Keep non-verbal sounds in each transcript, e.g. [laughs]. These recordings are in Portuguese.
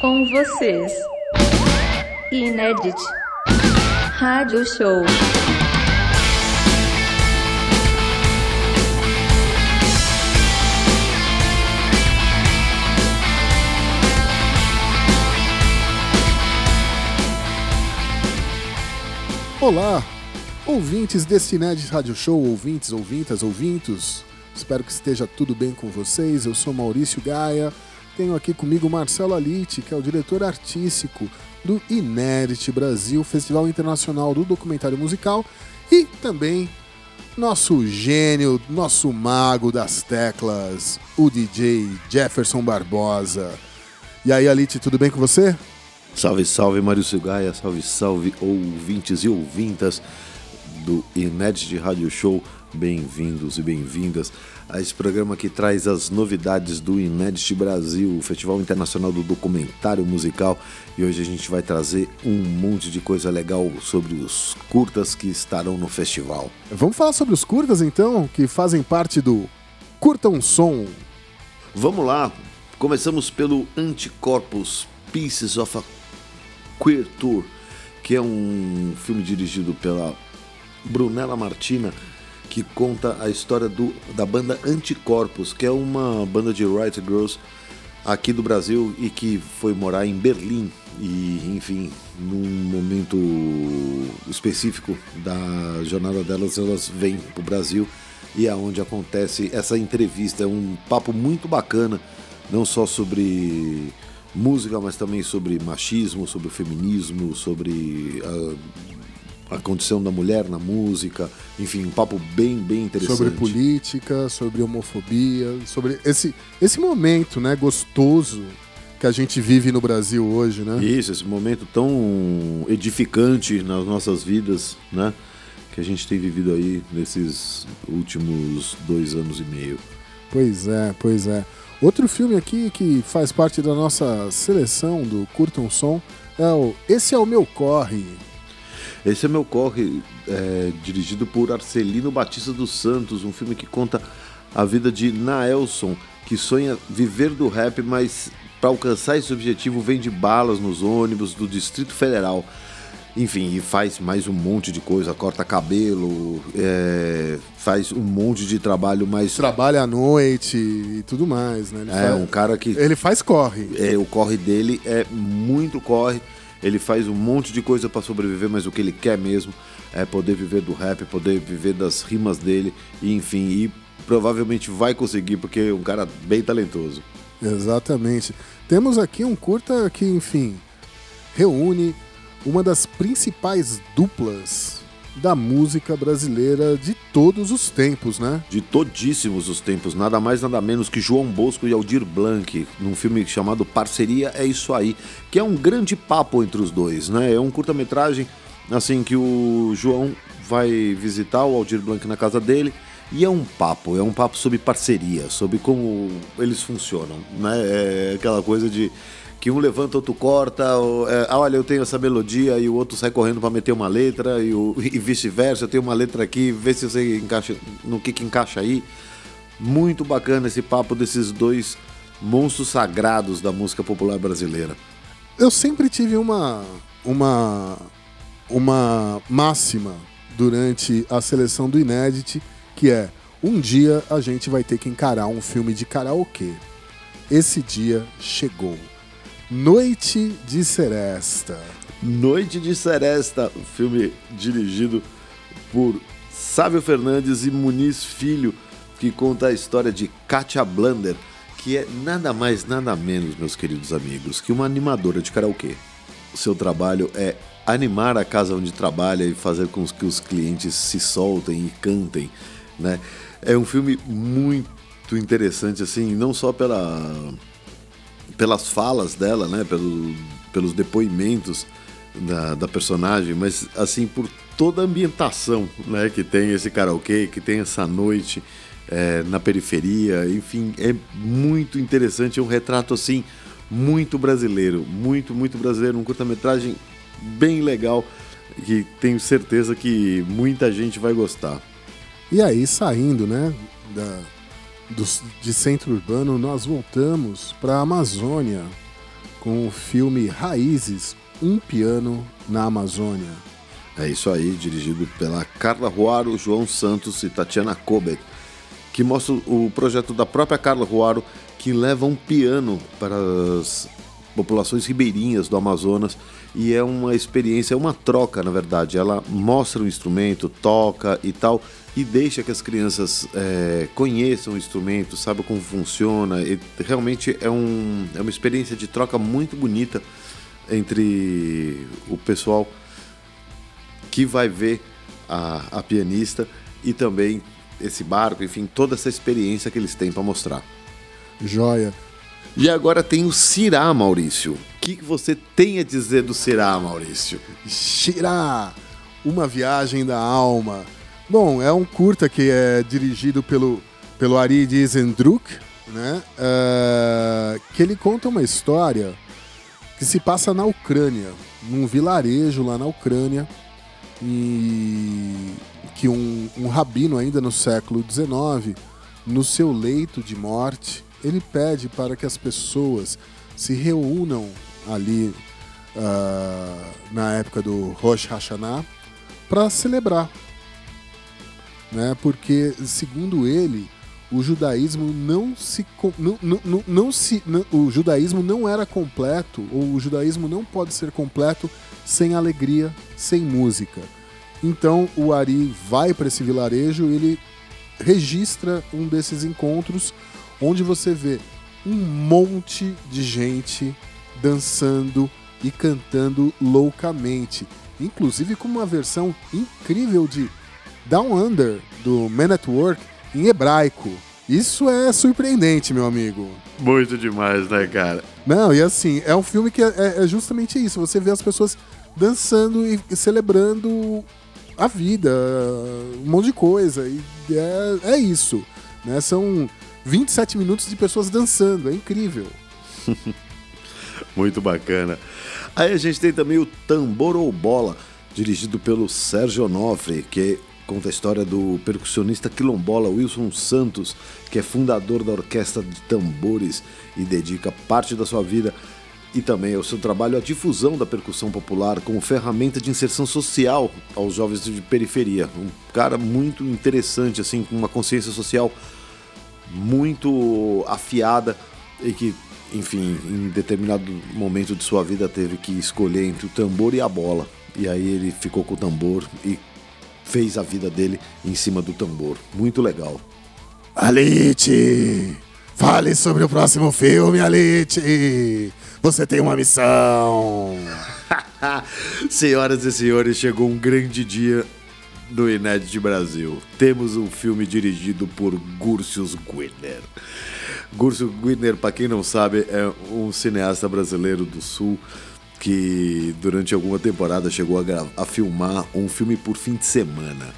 Com vocês, Inédit Rádio Show. Olá, ouvintes desse Inédit Rádio Show, ouvintes, ouvintas, ouvintos. Espero que esteja tudo bem com vocês. Eu sou Maurício Gaia. Tenho aqui comigo Marcelo Alite, que é o diretor artístico do Inédit Brasil, Festival Internacional do Documentário Musical, e também nosso gênio, nosso mago das teclas, o DJ Jefferson Barbosa. E aí, Alite, tudo bem com você? Salve, salve, Maurício Gaia, salve, salve, ouvintes e ouvintas do Inédit Rádio Show. Bem-vindos e bem-vindas a esse programa que traz as novidades do Inédit Brasil, o Festival Internacional do Documentário Musical. E hoje a gente vai trazer um monte de coisa legal sobre os curtas que estarão no festival. Vamos falar sobre os curtas então, que fazem parte do Curta um Som. Vamos lá, começamos pelo Anticorpos Pieces of a Queer Tour, que é um filme dirigido pela Brunella Martina que conta a história do, da banda Anticorpos, que é uma banda de Right Girls aqui do Brasil e que foi morar em Berlim. E, enfim, num momento específico da jornada delas, elas vêm para o Brasil e é onde acontece essa entrevista. É um papo muito bacana, não só sobre música, mas também sobre machismo, sobre feminismo, sobre a, a condição da mulher na música, enfim, um papo bem, bem interessante. Sobre política, sobre homofobia, sobre esse, esse momento né, gostoso que a gente vive no Brasil hoje, né? Isso, esse momento tão edificante nas nossas vidas, né? Que a gente tem vivido aí nesses últimos dois anos e meio. Pois é, pois é. Outro filme aqui que faz parte da nossa seleção do Curtam Som é o Esse é o Meu Corre. Esse é Meu Corre, é, dirigido por Arcelino Batista dos Santos, um filme que conta a vida de Naelson, que sonha viver do rap, mas para alcançar esse objetivo vende balas nos ônibus do Distrito Federal. Enfim, e faz mais um monte de coisa, corta cabelo, é, faz um monte de trabalho mais. Trabalha à noite e tudo mais, né? Ele É, faz- um cara que. Ele faz corre. É, o corre dele é muito corre. Ele faz um monte de coisa para sobreviver, mas o que ele quer mesmo é poder viver do rap, poder viver das rimas dele, e enfim, e provavelmente vai conseguir porque é um cara bem talentoso. Exatamente. Temos aqui um curta que, enfim, reúne uma das principais duplas da música brasileira de todos os tempos, né? De todíssimos os tempos, nada mais nada menos que João Bosco e Aldir Blanc, num filme chamado Parceria é Isso Aí, que é um grande papo entre os dois, né? É um curta-metragem, assim, que o João vai visitar o Aldir Blanc na casa dele, e é um papo, é um papo sobre parceria, sobre como eles funcionam, né? É aquela coisa de que um levanta, outro corta, ou, é, ah, olha, eu tenho essa melodia e o outro sai correndo para meter uma letra e, [laughs] e vice-versa, eu tenho uma letra aqui, vê se você encaixa no que que encaixa aí. Muito bacana esse papo desses dois monstros sagrados da música popular brasileira. Eu sempre tive uma uma uma máxima durante a seleção do Inédit, que é um dia a gente vai ter que encarar um filme de karaokê. Esse dia chegou. Noite de Seresta. Noite de Seresta, filme dirigido por Sávio Fernandes e Muniz Filho, que conta a história de Katia Blander, que é nada mais, nada menos, meus queridos amigos, que uma animadora de karaokê. O seu trabalho é animar a casa onde trabalha e fazer com que os clientes se soltem e cantem, né? É um filme muito interessante, assim, não só pela pelas falas dela, né, pelo, pelos depoimentos da, da personagem, mas assim por toda a ambientação, né, que tem esse karaokê, que tem essa noite é, na periferia, enfim, é muito interessante, é um retrato assim muito brasileiro, muito muito brasileiro, um curta-metragem bem legal que tenho certeza que muita gente vai gostar. E aí, saindo, né, da, dos- de centro urbano, nós voltamos para a Amazônia, com o filme Raízes, Um Piano na Amazônia. É isso aí, dirigido pela Carla Ruaro, João Santos e Tatiana Kobet, que mostra o projeto da própria Carla Ruaro, que leva um piano para as populações ribeirinhas do Amazonas e é uma experiência, é uma troca, na verdade. Ela mostra o instrumento, toca e tal, e deixa que as crianças é, conheçam o instrumento, saibam como funciona. E realmente é, um, é uma experiência de troca muito bonita entre o pessoal que vai ver a, a pianista e também esse barco, enfim, toda essa experiência que eles têm para mostrar. Joia. E agora tem o Cirá, Maurício. O que, que você tem a dizer do Cirá, Maurício? Shirá, uma viagem da alma. Bom, é um curta que é dirigido pelo, pelo Ari Zendruk, né? Uh, que ele conta uma história que se passa na Ucrânia, num vilarejo lá na Ucrânia, e que um, um rabino ainda no século XIX, no seu leito de morte, ele pede para que as pessoas se reúnam ali uh, na época do Rosh Hashanah para celebrar, né? Porque segundo ele o judaísmo não se não, não, não, se não, o judaísmo não era completo ou o judaísmo não pode ser completo sem alegria, sem música. Então o Ari vai para esse vilarejo, ele registra um desses encontros onde você vê um monte de gente dançando e cantando loucamente, inclusive com uma versão incrível de Down Under do Man at Work em hebraico. Isso é surpreendente, meu amigo. Muito demais, né, cara? Não, e assim, é um filme que é, é justamente isso. Você vê as pessoas dançando e celebrando a vida, um monte de coisa. E é, é isso. Né? São 27 minutos de pessoas dançando, é incrível. [laughs] Muito bacana. Aí a gente tem também o Tambor ou Bola, dirigido pelo Sérgio Onofre, que conta a história do percussionista quilombola Wilson Santos, que é fundador da Orquestra de Tambores e dedica parte da sua vida e também ao seu trabalho à difusão da percussão popular como ferramenta de inserção social aos jovens de periferia. Um cara muito interessante, assim, com uma consciência social muito afiada e que, enfim, em determinado momento de sua vida teve que escolher entre o tambor e a bola. E aí ele ficou com o tambor e fez a vida dele em cima do tambor. Muito legal. Alite! Fale sobre o próximo filme, Alite! Você tem uma missão! [laughs] Senhoras e senhores, chegou um grande dia do Inédit Brasil. Temos um filme dirigido por Gursius Guidner. Gursius Guidner, para quem não sabe, é um cineasta brasileiro do Sul que durante alguma temporada chegou a, a filmar um filme por fim de semana.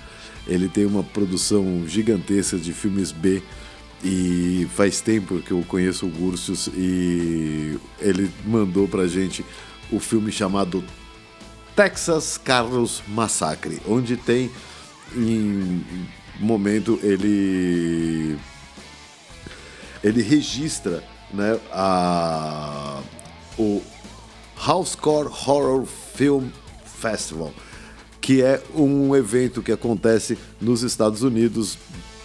Ele tem uma produção gigantesca de filmes B e faz tempo que eu conheço o Gursius e ele mandou pra gente o filme chamado Texas Carlos Massacre, onde tem em momento ele ele registra né, a, o Housecore Horror Film Festival, que é um evento que acontece nos Estados Unidos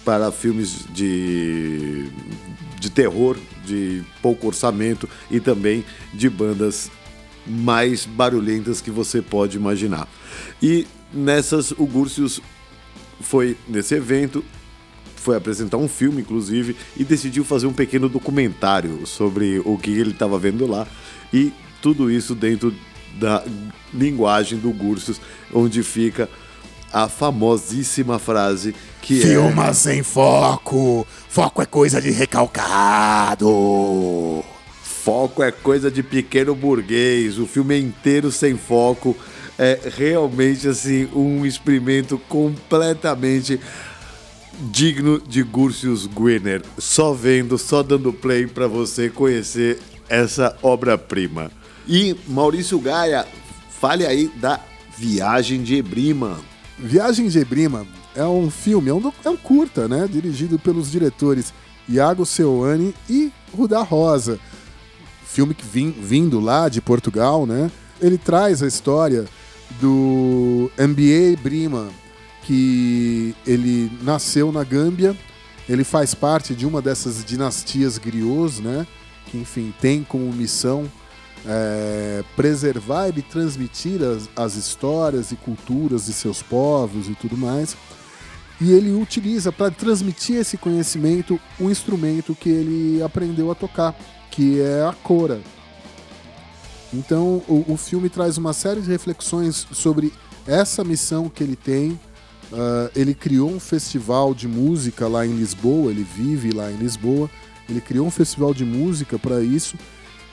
para filmes de, de terror, de pouco orçamento e também de bandas mais barulhentas que você pode imaginar. E nessas, o Gursius foi nesse evento, foi apresentar um filme, inclusive, e decidiu fazer um pequeno documentário sobre o que ele estava vendo lá. E tudo isso dentro da linguagem do Gursius, onde fica a famosíssima frase que Filma é... sem foco, foco é coisa de recalcado. Foco é coisa de pequeno burguês, o filme é inteiro sem foco. É realmente assim um experimento completamente digno de Gursius Gwinner. Só vendo, só dando play para você conhecer essa obra-prima. E Maurício Gaia, fale aí da Viagem de Ebrima. Viagem de Ebrima é um filme, é um, é um curta, né? Dirigido pelos diretores Iago Seoane e Rudá Rosa filme que vim, vindo lá de Portugal, né? Ele traz a história do MBA Brima, que ele nasceu na Gâmbia, ele faz parte de uma dessas dinastias griots, né? Que, enfim, tem como missão é, preservar e transmitir as, as histórias e culturas de seus povos e tudo mais. E ele utiliza para transmitir esse conhecimento o instrumento que ele aprendeu a tocar, que é a cora. Então o, o filme traz uma série de reflexões sobre essa missão que ele tem. Uh, ele criou um festival de música lá em Lisboa, ele vive lá em Lisboa. Ele criou um festival de música para isso.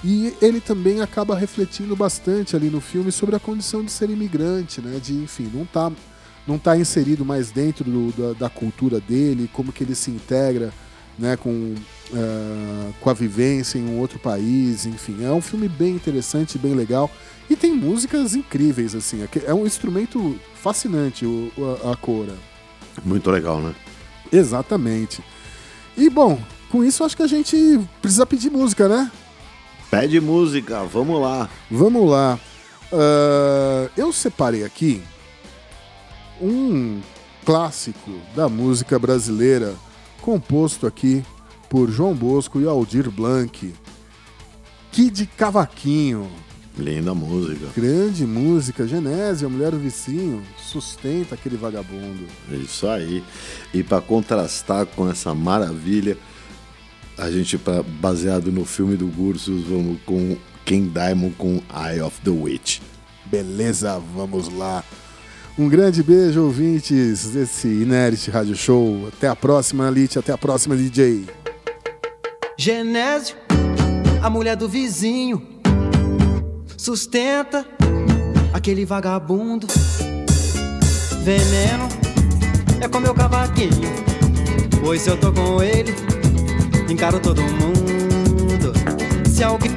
E ele também acaba refletindo bastante ali no filme sobre a condição de ser imigrante, né? De, enfim, não tá, não tá inserido mais dentro do, da, da, cultura dele, como que ele se integra né, com, uh, com a vivência em um outro país, enfim. É um filme bem interessante, bem legal. E tem músicas incríveis, assim. É um instrumento fascinante, o, a, a cora. Muito legal, né? Exatamente. E, bom, com isso acho que a gente precisa pedir música, né? Pede música, vamos lá. Vamos lá. Uh, eu separei aqui um clássico da música brasileira, composto aqui por João Bosco e Aldir Blanc. Kid Cavaquinho. Linda música. Grande música. Genésio, a mulher do vicinho, sustenta aquele vagabundo. Isso aí. E para contrastar com essa maravilha, a gente, pra, baseado no filme do Gursus, vamos com King Diamond com Eye of the Witch. Beleza, vamos lá. Um grande beijo, ouvintes desse Inert Rádio Show. Até a próxima, Elite. Até a próxima, DJ. Genésio, a mulher do vizinho, sustenta aquele vagabundo. Veneno é com meu cavaquinho, pois eu tô com ele encaro todo mundo. Se alguém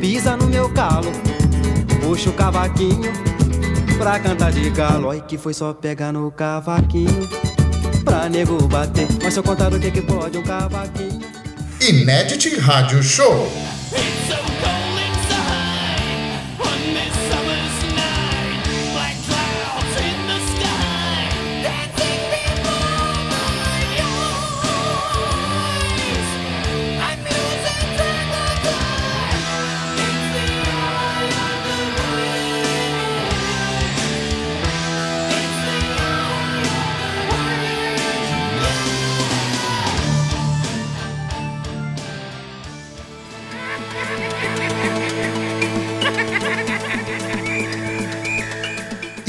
pisa no meu calo, puxa o cavaquinho pra cantar de galo. Ai que foi só pegar no cavaquinho pra nego bater. Mas se eu contar o que que pode um cavaquinho. Inédit Rádio Show.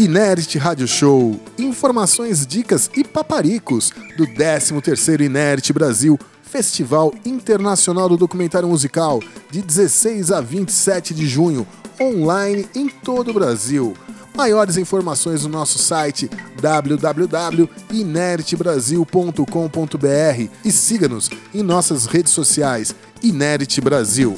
Inert Rádio Show. Informações, dicas e paparicos do 13º Inert Brasil, Festival Internacional do Documentário Musical, de 16 a 27 de junho, online em todo o Brasil. Maiores informações no nosso site www.inertbrasil.com.br e siga-nos em nossas redes sociais Inert Brasil.